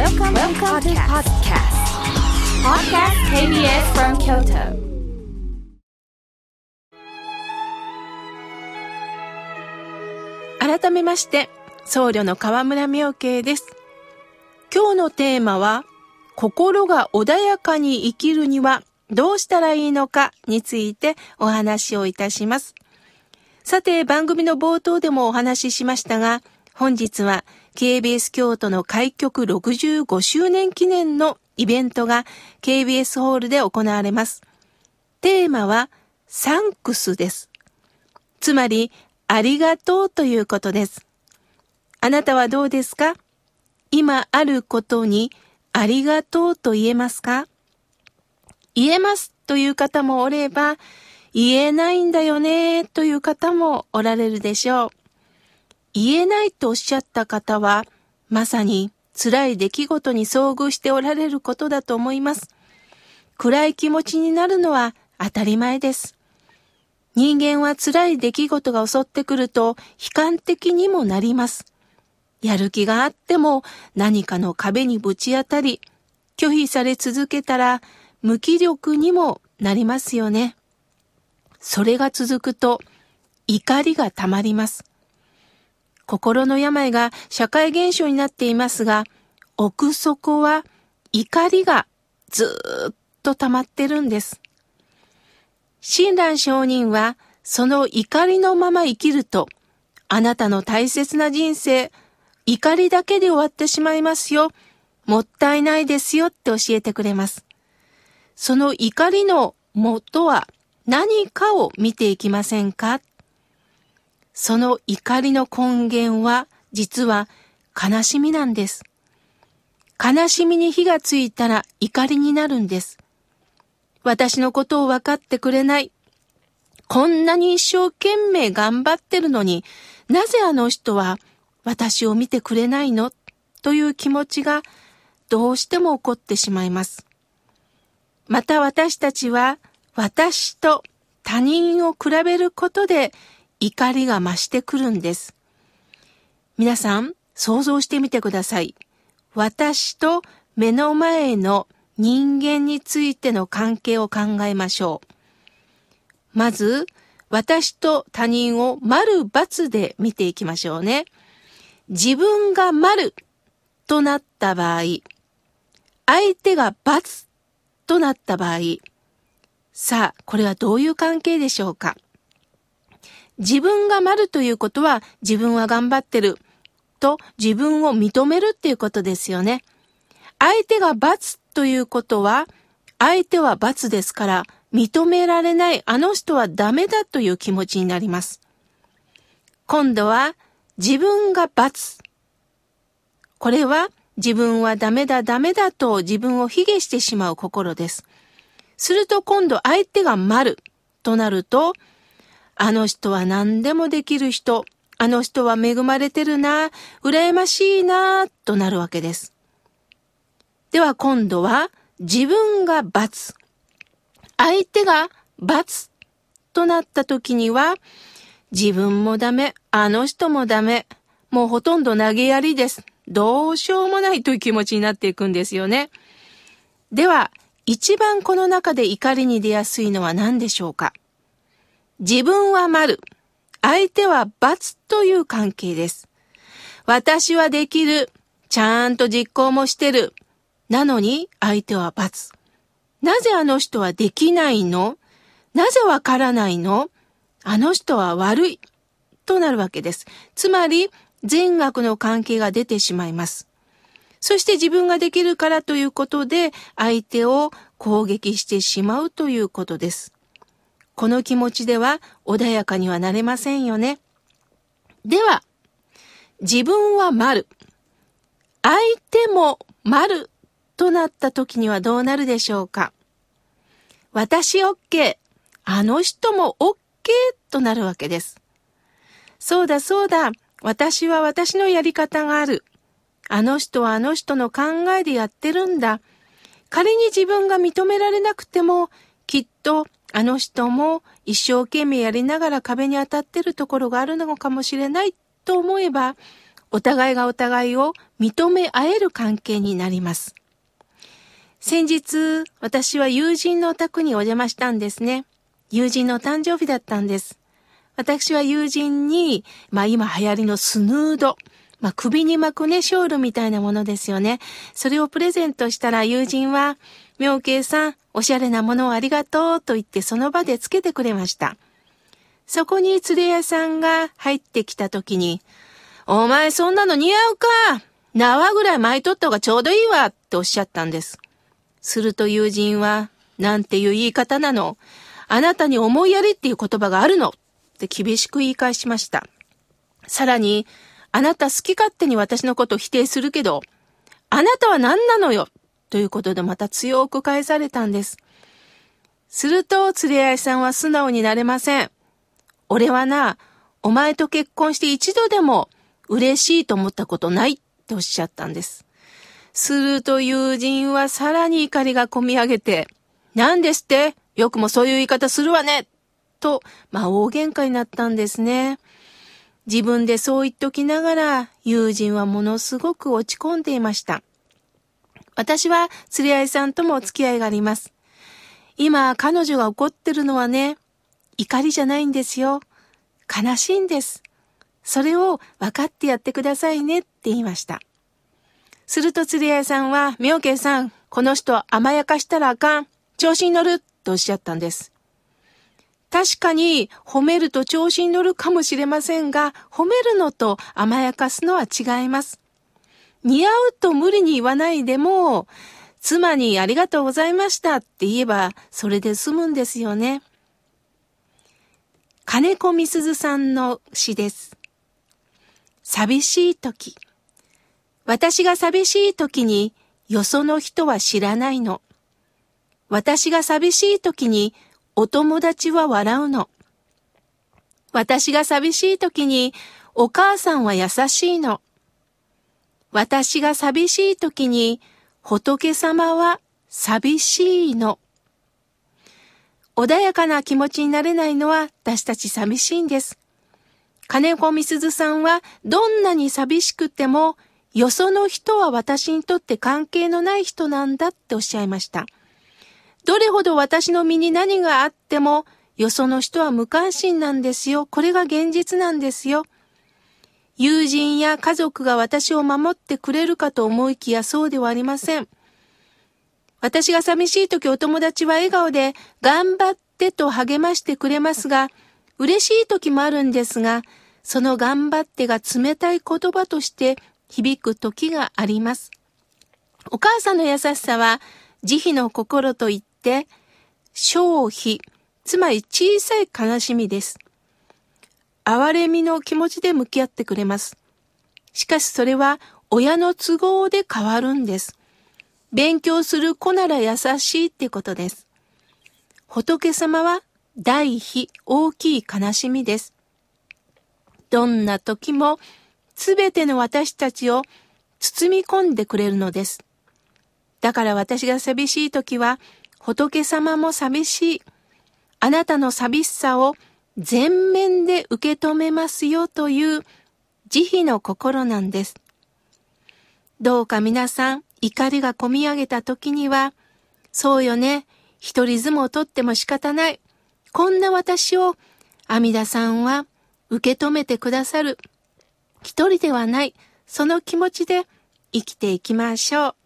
Welcome, Welcome to podcast. Podcast KBS from Kyoto. 改めまして、僧侶の河村明慶です。今日のテーマは、心が穏やかに生きるにはどうしたらいいのかについてお話をいたします。さて、番組の冒頭でもお話ししましたが、本日は KBS 京都の開局65周年記念のイベントが KBS ホールで行われます。テーマはサンクスです。つまり、ありがとうということです。あなたはどうですか？今あることにありがとうと言えますか？言えますという方もおれば、言えないんだよねという方もおられるでしょう。言えないとおっしゃった方は、まさに辛い出来事に遭遇しておられることだと思います。暗い気持ちになるのは当たり前です。人間は辛い出来事が襲ってくると悲観的にもなります。やる気があっても何かの壁にぶち当たり、拒否され続けたら無気力にもなりますよね。それが続くと怒りがたまります。心の病が社会現象になっていますが、奥底は怒りがずっと溜まってるんです。親鸞上人は、その怒りのまま生きると、あなたの大切な人生、怒りだけで終わってしまいますよ。もったいないですよって教えてくれます。その怒りの元は何かを見ていきませんか？その怒りの根源は実は悲しみなんです。悲しみに火がついたら怒りになるんです。私のことを分かってくれない。こんなに一生懸命頑張ってるのになぜあの人は私を見てくれないの？という気持ちがどうしても起こってしまいます。また私たちは私と他人を比べることで怒りが増してくるんです。皆さん想像してみてください。私と目の前の人間についての関係を考えましょう。まず、私と他人を丸×で見ていきましょうね。自分が丸となった場合、相手が×となった場合、さあ、これはどういう関係でしょうか？自分が丸ということは自分は頑張ってると自分を認めるっていうことですよね。相手が×ということは相手は×ですから認められないあの人はダメだという気持ちになります。今度は自分が×。これは自分はダメだダメだと自分を卑下してしまう心です。すると今度相手が丸となると、あの人は何でもできる人、あの人は恵まれてるな、羨ましいな、となるわけです。では今度は自分が罰、相手が罰となった時には、自分もダメ、あの人もダメ、もうほとんど投げやりです。どうしようもないという気持ちになっていくんですよね。では、一番この中で怒りに出やすいのは何でしょうか？自分は丸、相手は罰という関係です。私はできる、ちゃんと実行もしてる。なのに相手は罰。なぜあの人はできないの？なぜわからないの？あの人は悪い。となるわけです。つまり、善悪の関係が出てしまいます。そして自分ができるからということで相手を攻撃してしまうということです。この気持ちでは穏やかにはなれませんよね。では、自分は丸。相手も丸となった時にはどうなるでしょうか？私 OK。あの人も OK となるわけです。そうだそうだ。私は私のやり方がある。あの人はあの人の考えでやってるんだ。仮に自分が認められなくても、きっとあの人も一生懸命やりながら壁に当たってるところがあるのかもしれないと思えば、お互いがお互いを認め合える関係になります。先日、私は友人のお宅にお邪魔したんですね。友人の誕生日だったんです。私は友人に、まあ今流行りのスヌード、まあ首に巻くね、ショールみたいなものですよね。それをプレゼントしたら友人は、妙慶さん、おしゃれなものをありがとうと言ってその場でつけてくれました。そこに連れ屋さんが入ってきた時に、お前そんなの似合うか縄ぐらい巻いとった方がちょうどいいわっておっしゃったんです。すると友人は、なんていう言い方なのあなたに思いやりっていう言葉があるのって厳しく言い返しました。さらに、あなた好き勝手に私のことを否定するけど、あなたは何なのよということでまた強く返されたんです。すると、連れ合いさんは素直になれません。俺はな、お前と結婚して一度でも嬉しいと思ったことないっておっしゃったんです。すると友人はさらに怒りがこみ上げて、何ですって？よくもそういう言い方するわねと、まあ大喧嘩になったんですね。自分でそう言っときながら、友人はものすごく落ち込んでいました。私は釣り合いさんともお付き合いがあります。今、彼女が怒ってるのはね、怒りじゃないんですよ。悲しいんです。それを分かってやってくださいねって言いました。すると釣り合いさんは、妙慶さん、この人甘やかしたらあかん。調子に乗るとおっしゃったんです。確かに褒めると調子に乗るかもしれませんが、褒めるのと甘やかすのは違います。似合うと無理に言わないでも、妻にありがとうございましたって言えば、それで済むんですよね。金子みすずさんの詩です。寂しい時。私が寂しい時に、よその人は知らないの。私が寂しい時にお友達は笑うの。私が寂しい時にお母さんは優しいの。私が寂しい時に仏様は寂しいの。穏やかな気持ちになれないのは私たち寂しいんです。金子みすずさんはどんなに寂しくてもよその人は私にとって関係のない人なんだっておっしゃいました。どれほど私の身に何があっても、よその人は無関心なんですよ。これが現実なんですよ。友人や家族が私を守ってくれるかと思いきやそうではありません。私が寂しい時お友達は笑顔で頑張ってと励ましてくれますが、嬉しい時もあるんですが、その頑張ってが冷たい言葉として響く時があります。お母さんの優しさは慈悲の心と言って、消費、つまり小さい悲しみです。哀れみの気持ちで向き合ってくれます。しかしそれは親の都合で変わるんです。勉強する子なら優しいってことです。仏様は大悲大きい悲しみです。どんな時もすべての私たちを包み込んでくれるのです。だから私が寂しい時は、仏様も寂しい。あなたの寂しさを全面で受け止めますよという慈悲の心なんです。どうか皆さん、怒りがこみ上げた時には、そうよね、一人相撲を取っても仕方ない。こんな私を阿弥陀さんは受け止めてくださる。一人ではない、その気持ちで生きていきましょう。